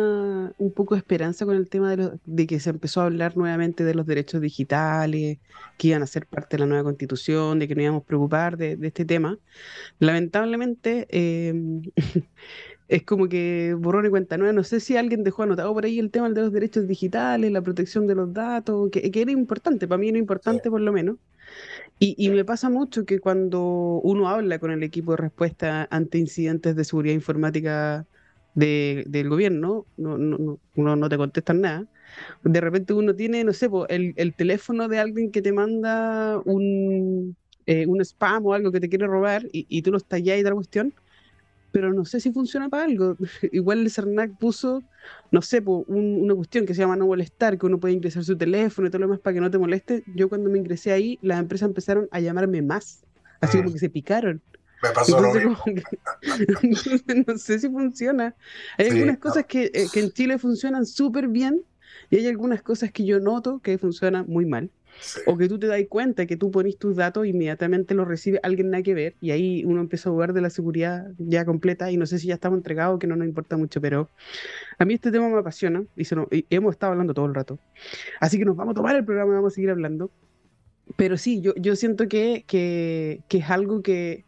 S1: un poco de esperanza con el tema de, de, que se empezó a hablar nuevamente de los derechos digitales, que iban a ser parte de la nueva constitución, de que nos íbamos a preocupar de, de este tema. Lamentablemente, eh, es como que borrón y cuenta nueva. No sé si alguien dejó anotado por ahí el tema de los derechos digitales, la protección de los datos, que, que era importante, para mí era importante por lo menos. Y, y, me pasa mucho que cuando uno habla con el equipo de respuesta ante incidentes de seguridad informática de, del gobierno, no, no, no, no te contestan nada. De repente uno tiene, no sé, el, el teléfono de alguien que te manda un, eh, un spam o algo que te quiere robar y, y tú lo estallas y tal cuestión, pero no sé si funciona para algo. Igual el CERNAC puso, no sé, un, una cuestión que se llama no molestar, que uno puede ingresar su teléfono y todo lo demás para que no te moleste. Yo cuando me ingresé ahí, las empresas empezaron a llamarme más, así como que se picaron.
S2: Me pasó lo mismo.
S1: no sé si funciona. Hay algunas cosas que, eh, que, en Chile funcionan súper bien y hay algunas cosas que yo noto que funcionan muy mal. Sí. O que tú te das cuenta que tú pones tus datos e inmediatamente los recibe alguien nada que ver y ahí uno empieza a jugar de la seguridad ya completa y no sé si ya estamos entregados que no nos importa mucho, pero a mí este tema me apasiona y, se nos, y hemos estado hablando todo el rato. Así que nos vamos a tomar el programa y vamos a seguir hablando. Pero sí, yo, yo siento que, que, que es algo que,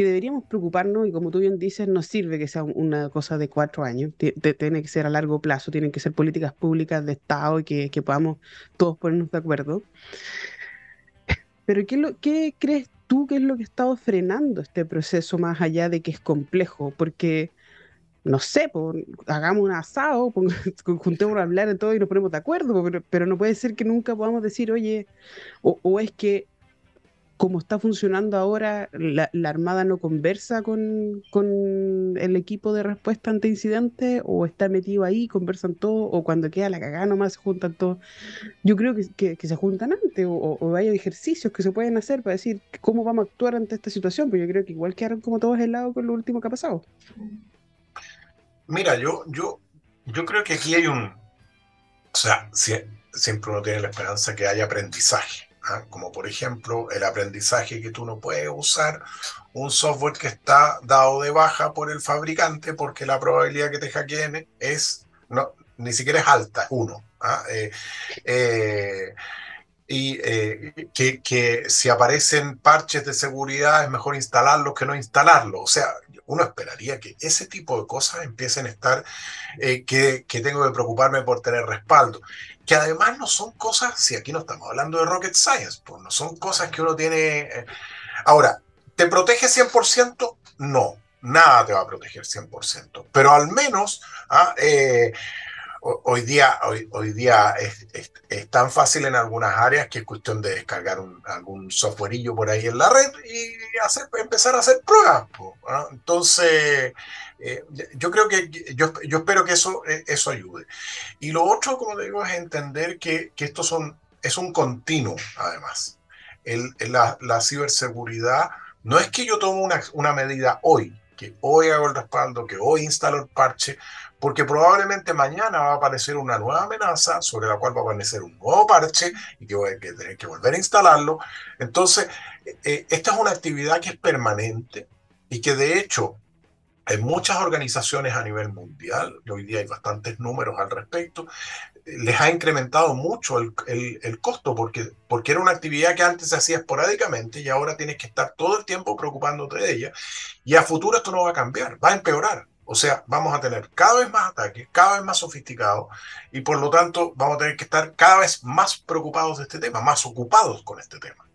S1: que deberíamos preocuparnos y como tú bien dices, no sirve que sea una cosa de cuatro años, tiene que ser a largo plazo, tienen que ser políticas públicas de Estado y que, que podamos todos ponernos de acuerdo. Pero ¿qué, lo, ¿qué crees tú que es lo que ha estado frenando este proceso más allá de que es complejo? Porque, no sé, hagamos un asado, juntemos a hablar de todo y nos ponemos de acuerdo, pero, pero no puede ser que nunca podamos decir, oye, o, o es que como está funcionando ahora, la, Armada no conversa con, con, el equipo de respuesta ante incidentes, o está metido ahí, conversan todos, o cuando queda la cagada nomás se juntan todos. Yo creo que, que, se juntan antes, o, o, hay ejercicios que se pueden hacer para decir cómo vamos a actuar ante esta situación, pero yo creo que igual quedaron como todos helados con lo último que ha pasado.
S2: Mira, yo, yo, yo creo que aquí hay un. O sea, si, siempre uno tiene la esperanza que haya aprendizaje ¿ah? como por ejemplo el aprendizaje que tú no puedes usar un software que está dado de baja por el fabricante porque la probabilidad que te hackeen es, no, ni siquiera es alta, uno. ¿ah? Eh, eh, y eh, que, que, si aparecen parches de seguridad es mejor instalarlos que no instalarlos. O sea, uno esperaría que ese tipo de cosas empiecen a estar, eh, que, que, tengo que preocuparme por tener respaldo que además no son cosas, si aquí no estamos hablando de rocket science, pues no son cosas que uno tiene... Eh. Ahora, ¿te protege 100%? No, nada te va a proteger 100%, pero al menos ¿ah? eh, hoy día, hoy, día es, tan fácil en algunas áreas que es cuestión de descargar algún softwareillo por ahí en la red y hacer, empezar a hacer pruebas. Entonces, eh, yo creo que yo, yo espero que eso, eh, eso ayude. Y lo otro, como digo, es entender que, que esto son, es un continuo, además. El, la, la, ciberseguridad no es que yo tomo una, una medida hoy, que hoy hago el respaldo, que hoy instalo el parche, porque probablemente mañana va a aparecer una nueva amenaza sobre la cual va a aparecer un nuevo parche y que voy a tener que volver a instalarlo. Entonces, eh, esta es una actividad que es permanente y que de hecho en muchas organizaciones a nivel mundial, hoy día hay bastantes números al respecto, les ha incrementado mucho el, el, costo porque, porque era una actividad que antes se hacía esporádicamente y ahora tienes que estar todo el tiempo preocupándote de ella. Y a futuro esto no va a cambiar, va a empeorar. O sea, vamos a tener cada vez más ataques, cada vez más sofisticados y por lo tanto vamos a tener que estar cada vez más preocupados de este tema, más ocupados con este tema.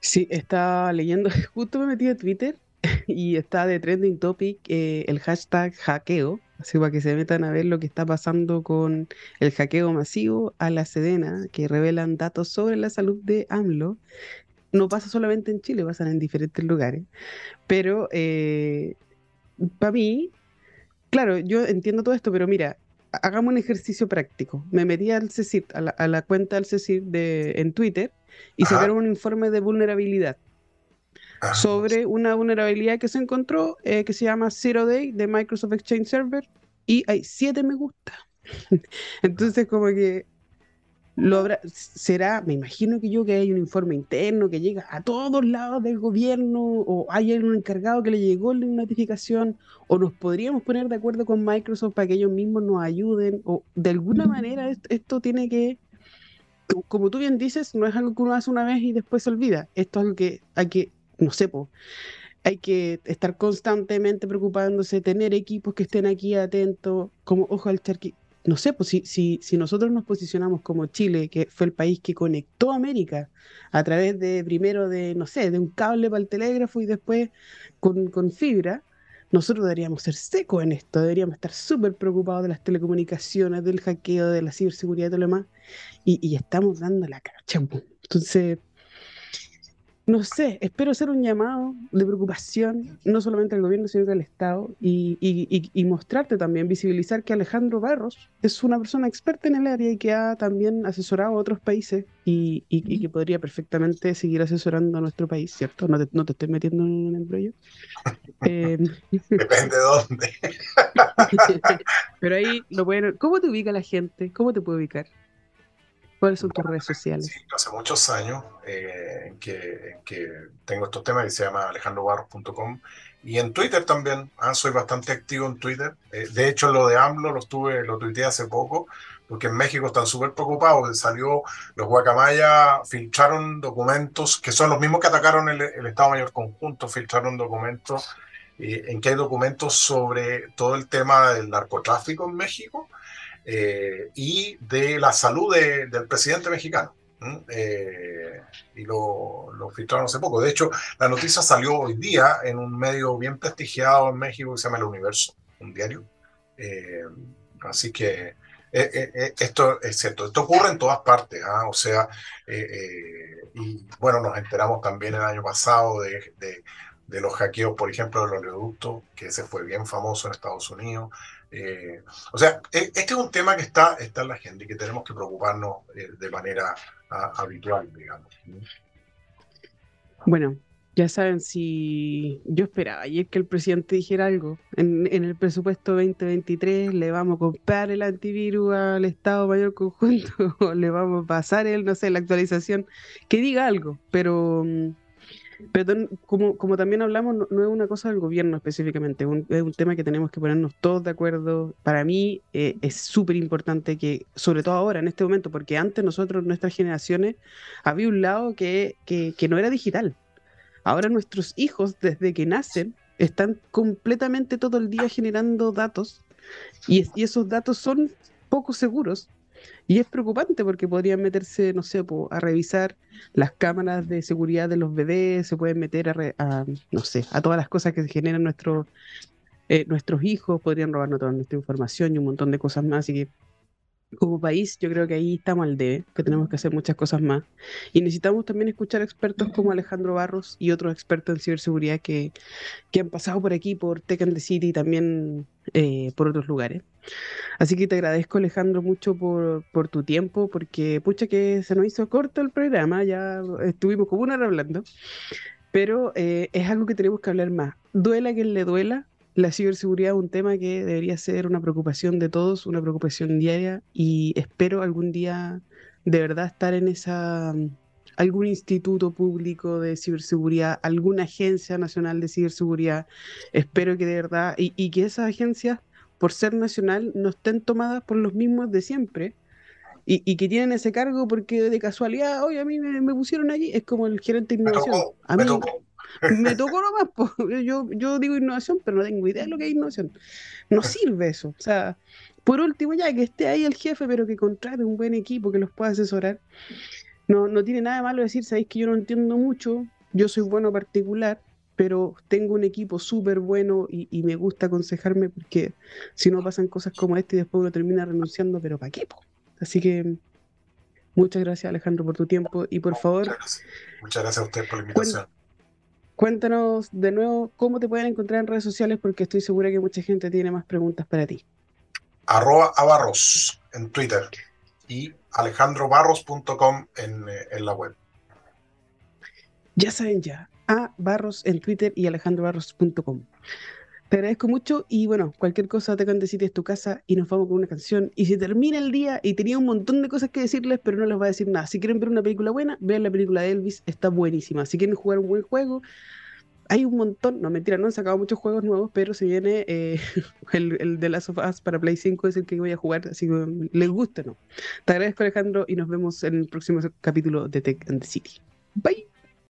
S1: Sí, estaba leyendo, justo me metí a Twitter y está de trending topic eh, el hashtag hackeo, así para que se metan a ver lo que está pasando con el hackeo masivo a la Sedena, que revelan datos sobre la salud de AMLO. No pasa solamente en Chile, pasan en diferentes lugares. Pero eh, para mí, claro, yo entiendo todo esto, pero mira, hagamos un ejercicio práctico. Me metí al CECIR, a la, cuenta del CECIR de, en Twitter y sacaron un informe de vulnerabilidad sobre una vulnerabilidad que se encontró eh, que se llama Zero Day de Microsoft Exchange Server y hay siete me gusta. Entonces, como que lo habrá, será, me imagino que yo que hay un informe interno que llega a todos lados del gobierno o hay un encargado que le llegó la notificación o nos podríamos poner de acuerdo con Microsoft para que ellos mismos nos ayuden o de alguna manera esto tiene que como tú bien dices, no es algo que uno hace una vez y después se olvida. Esto es algo que hay que no sé, hay que estar constantemente preocupándose, tener equipos que estén aquí atentos, como ojo al charqui. No sé, pues si, si, si nosotros nos posicionamos como Chile, que fue el país que conectó América a través de, primero de, no sé, de un cable para el telégrafo y después con, con fibra, nosotros deberíamos ser secos en esto, deberíamos estar súper preocupados de las telecomunicaciones, del hackeo, de la ciberseguridad y todo lo demás, y, estamos dando la cacha. Entonces, no sé, espero hacer un llamado de preocupación, no solamente al gobierno, sino al Estado, y, mostrarte también, visibilizar que Alejandro Barros es una persona experta en el área y que ha también asesorado a otros países y, que podría perfectamente seguir asesorando a nuestro país, ¿cierto? No te, no te estoy metiendo en un embrollo.
S2: Eh, Depende de dónde.
S1: Pero ahí lo pueden... ¿Cómo te ubica la gente? ¿Cómo te puede ubicar? ¿Cuáles son tus redes sociales?
S2: Sí, hace muchos años eh, que, tengo estos temas y se llama alejandrobarros.com y en Twitter también, ah, soy bastante activo en Twitter. Eh, de hecho, lo de AMLO lo, estuve, lo tuiteé hace poco, porque en México están súper preocupados. Salió, los guacamaya filtraron documentos, que son los mismos que atacaron el, Estado Mayor Conjunto, filtraron documentos, eh, en que hay documentos sobre todo el tema del narcotráfico en México eh, y de la salud del presidente mexicano. Eh, y lo, lo, filtraron hace poco. De hecho, la noticia salió hoy día en un medio bien prestigiado en México que se llama El Universo, un diario. Eh, así que esto es cierto, esto ocurre en todas partes, ¿ah? o sea, y bueno, nos enteramos también el año pasado de, de, de los hackeos, por ejemplo, del oleoducto, que ese fue bien famoso en Estados Unidos. Eh, o sea, e, este es un tema que está, está en la agenda y que tenemos que preocuparnos eh, de manera habitual, digamos.
S1: Bueno, ya saben, si yo esperaba ayer que el presidente dijera algo, en, el presupuesto 2023 le vamos a comprar el antivirus al Estado Mayor Conjunto, o le vamos a pasar el, no sé, la actualización, que diga algo, pero mm, pero como, como también hablamos, no, es una cosa del gobierno específicamente, es un tema que tenemos que ponernos todos de acuerdo. Para mí eh, es súper importante que, sobre todo ahora, en este momento, porque antes nosotros, nuestras generaciones, había un lado que, que, que no era digital. Ahora nuestros hijos, desde que nacen, están completamente todo el día generando datos y, y esos datos son poco seguros y es preocupante porque podrían meterse, no sé, a revisar las cámaras de seguridad de los bebés, se pueden meter a, no sé, a todas las cosas que generan nuestros eh, nuestros hijos, podrían robarnos toda nuestra información y un montón de cosas más. Así que como país, yo creo que ahí estamos al debe, que tenemos que hacer muchas cosas más. Y necesitamos también escuchar expertos como Alejandro Barros y otros expertos en ciberseguridad que, que han pasado por aquí, por Tech and the City y también eh, por otros lugares. Así que te agradezco, Alejandro, mucho por, tu tiempo, porque pucha que se nos hizo corto el programa, ya estuvimos como una hora hablando, pero eh, es algo que tenemos que hablar más. Duela quien le duela, la ciberseguridad es un tema que debería ser una preocupación de todos, una preocupación diaria y espero algún día de verdad estar en esa algún instituto público de ciberseguridad, alguna agencia nacional de ciberseguridad. Espero que de verdad y que esas agencias, por ser nacional, no estén tomadas por los mismos de siempre, y, y, que tienen ese cargo porque de casualidad, oye, a mí me, me pusieron allí, es como el gerente de innovación. a mí, me tocó nomás, yo, yo digo innovación, pero no tengo idea de lo que es innovación. No sirve eso. O sea, por último, ya que esté ahí el jefe, pero que contrate un buen equipo que los pueda asesorar. No, no tiene nada de malo decir, sabéis que yo no entiendo mucho, yo soy bueno particular, pero tengo un equipo súper bueno y, y, me gusta aconsejarme porque si no pasan cosas como esta y después uno termina renunciando, pero ¿para qué? Así que muchas gracias Alejandro por tu tiempo y por favor...
S2: Muchas gracias, muchas gracias a usted por la invitación.
S1: Cuéntanos de nuevo cómo te pueden encontrar en redes sociales porque estoy segura que mucha gente tiene más preguntas para ti.
S2: Arroba a Barros en Twitter y alejandrobarros.com en, en la web.
S1: Ya saben ya, a Barros en Twitter y alejandrobarros.com. Te agradezco mucho y bueno, cualquier cosa te can City es tu casa y nos vamos con una canción. Y si termina el día y tenía un montón de cosas que decirles, pero no les voy a decir nada. Si quieren ver una película buena, vean la película de Elvis, está buenísima. Si quieren jugar un buen juego, hay un montón, no mentira, no han sacado muchos juegos nuevos, pero se viene eh, el, el de Last of Us para Play 5, es el que voy a jugar, así que les gusta, ¿no? Te agradezco Alejandro y nos vemos en el próximo capítulo de Tech and the City. Bye.